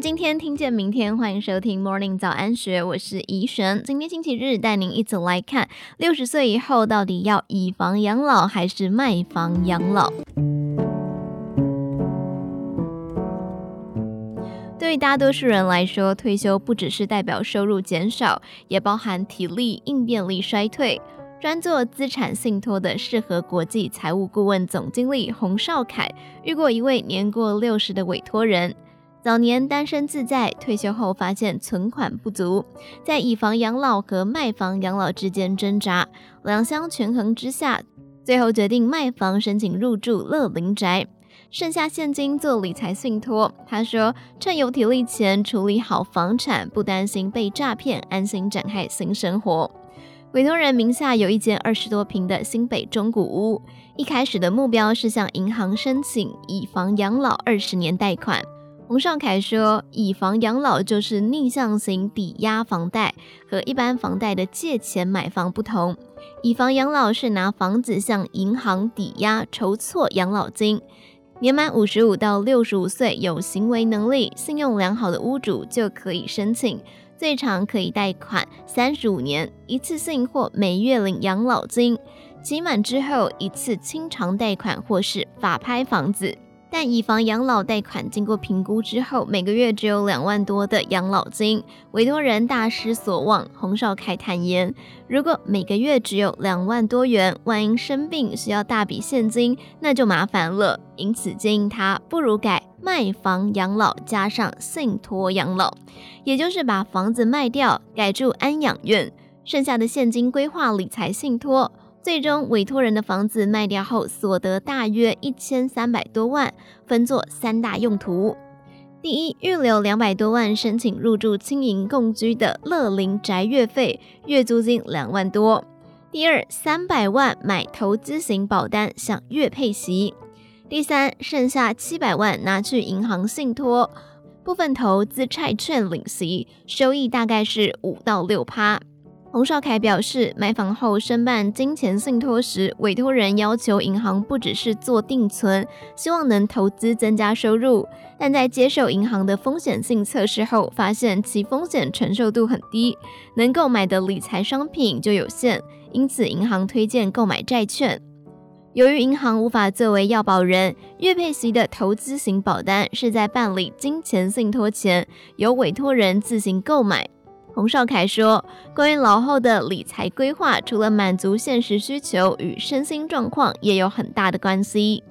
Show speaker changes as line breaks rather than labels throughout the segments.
今天听见明天，欢迎收听 Morning 早安学，我是怡璇。今天星期日，带您一起来看六十岁以后到底要以房养老还是卖房养老。对大多数人来说，退休不只是代表收入减少，也包含体力应变力衰退。专做资产信托的适合国际财务顾问总经理洪少凯遇过一位年过六十的委托人，早年单身自在，退休后发现存款不足，在以房养老和卖房养老之间挣扎，两相权衡之下，最后决定卖房申请入住乐龄宅。剩下现金做理财信托，他说趁有体力前处理好房产，不担心被诈骗，安心展开新生活。委托人名下有一间二十多平的新北中古屋，一开始的目标是向银行申请以房养老二十年贷款。洪绍凯说，以房养老就是逆向型抵押房贷，和一般房贷的借钱买房不同。以房养老是拿房子向银行抵押，筹措养老金。年满五十五到六十五岁，有行为能力、信用良好的屋主就可以申请，最长可以贷款三十五年，一次性或每月领养老金，期满之后一次清偿贷款或是法拍房子。但以房养老贷款经过评估之后，每个月只有两万多的养老金，委托人大失所望。洪少凯坦言，如果每个月只有两万多元，万一生病需要大笔现金，那就麻烦了。因此建议他不如改卖房养老，加上信托养老，也就是把房子卖掉，改住安养院，剩下的现金规划理财信托。最终，委托人的房子卖掉后，所得大约一千三百多万，分作三大用途：第一，预留两百多万申请入住青银共居的乐林宅月费，月租金两万多；第二，三百万买投资型保单，享月配息；第三，剩下七百万拿去银行信托，部分投资债券领息，收益大概是五到六趴。洪少凯表示，买房后申办金钱信托时，委托人要求银行不只是做定存，希望能投资增加收入，但在接受银行的风险性测试后，发现其风险承受度很低，能购买的理财商品就有限，因此银行推荐购买债券。由于银行无法作为要保人，月佩席的投资型保单是在办理金钱信托前，由委托人自行购买。洪少凯说：“关于老后的理财规划，除了满足现实需求，与身心状况也有很大的关系。”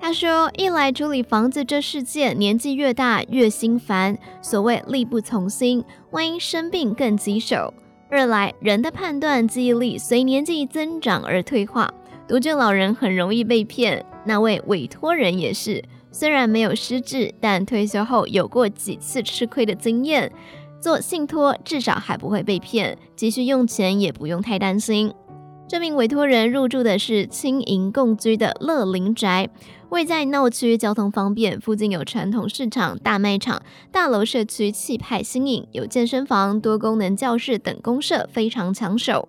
他说：“一来处理房子这事件，年纪越大越心烦，所谓力不从心，万一生病更棘手；二来人的判断记忆力随年纪增长而退化，独居老人很容易被骗。那位委托人也是，虽然没有失智，但退休后有过几次吃亏的经验。”做信托至少还不会被骗，急需用钱也不用太担心。这名委托人入住的是轻盈共居的乐林宅，位在闹区，交通方便，附近有传统市场、大卖场，大楼社区气派新颖，有健身房、多功能教室等公社，非常抢手。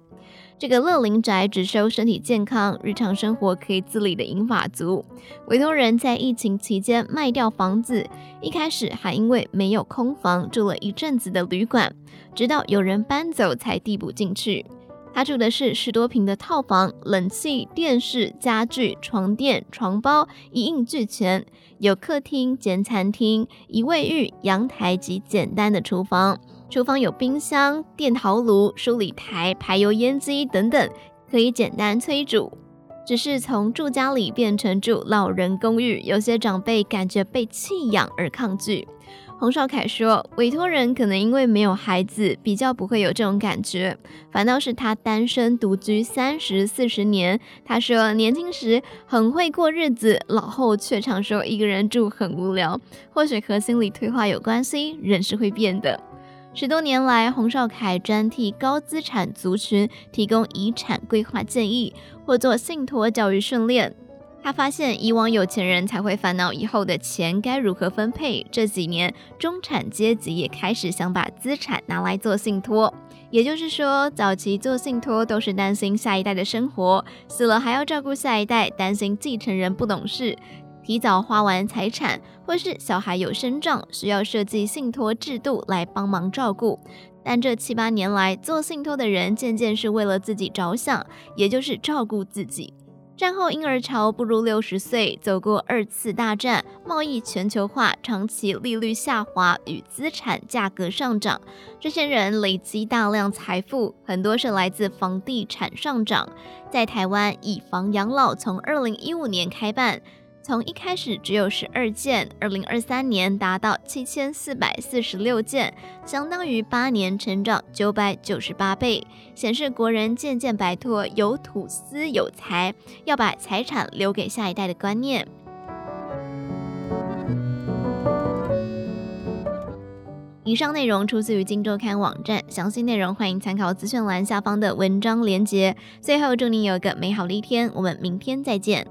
这个乐龄宅只收身体健康、日常生活可以自理的银发族。委托人在疫情期间卖掉房子，一开始还因为没有空房，住了一阵子的旅馆，直到有人搬走才递补进去。他住的是十多平的套房，冷气、电视、家具、床垫、床包一应俱全，有客厅兼餐厅、一卫浴、阳台及简单的厨房。厨房有冰箱、电陶炉、梳理台、排油烟机等等，可以简单炊煮。只是从住家里变成住老人公寓，有些长辈感觉被弃养而抗拒。洪少凯说，委托人可能因为没有孩子，比较不会有这种感觉，反倒是他单身独居三十四十年。他说，年轻时很会过日子，老后却常说一个人住很无聊。或许和心理退化有关系，人是会变的。十多年来，洪少凯专替高资产族群提供遗产规划建议，或做信托教育训练。他发现，以往有钱人才会烦恼以后的钱该如何分配，这几年中产阶级也开始想把资产拿来做信托。也就是说，早期做信托都是担心下一代的生活，死了还要照顾下一代，担心继承人不懂事。提早花完财产，或是小孩有身障，需要设计信托制度来帮忙照顾。但这七八年来，做信托的人渐渐是为了自己着想，也就是照顾自己。战后婴儿潮步入六十岁，走过二次大战，贸易全球化，长期利率下滑与资产价格上涨，这些人累积大量财富，很多是来自房地产上涨。在台湾，以房养老从二零一五年开办。从一开始只有十二件，二零二三年达到七千四百四十六件，相当于八年成长九百九十八倍，显示国人渐渐摆脱有土斯有财，要把财产留给下一代的观念。以上内容出自于《金周刊》网站，详细内容欢迎参考资讯栏下方的文章连结。最后，祝您有个美好的一天，我们明天再见。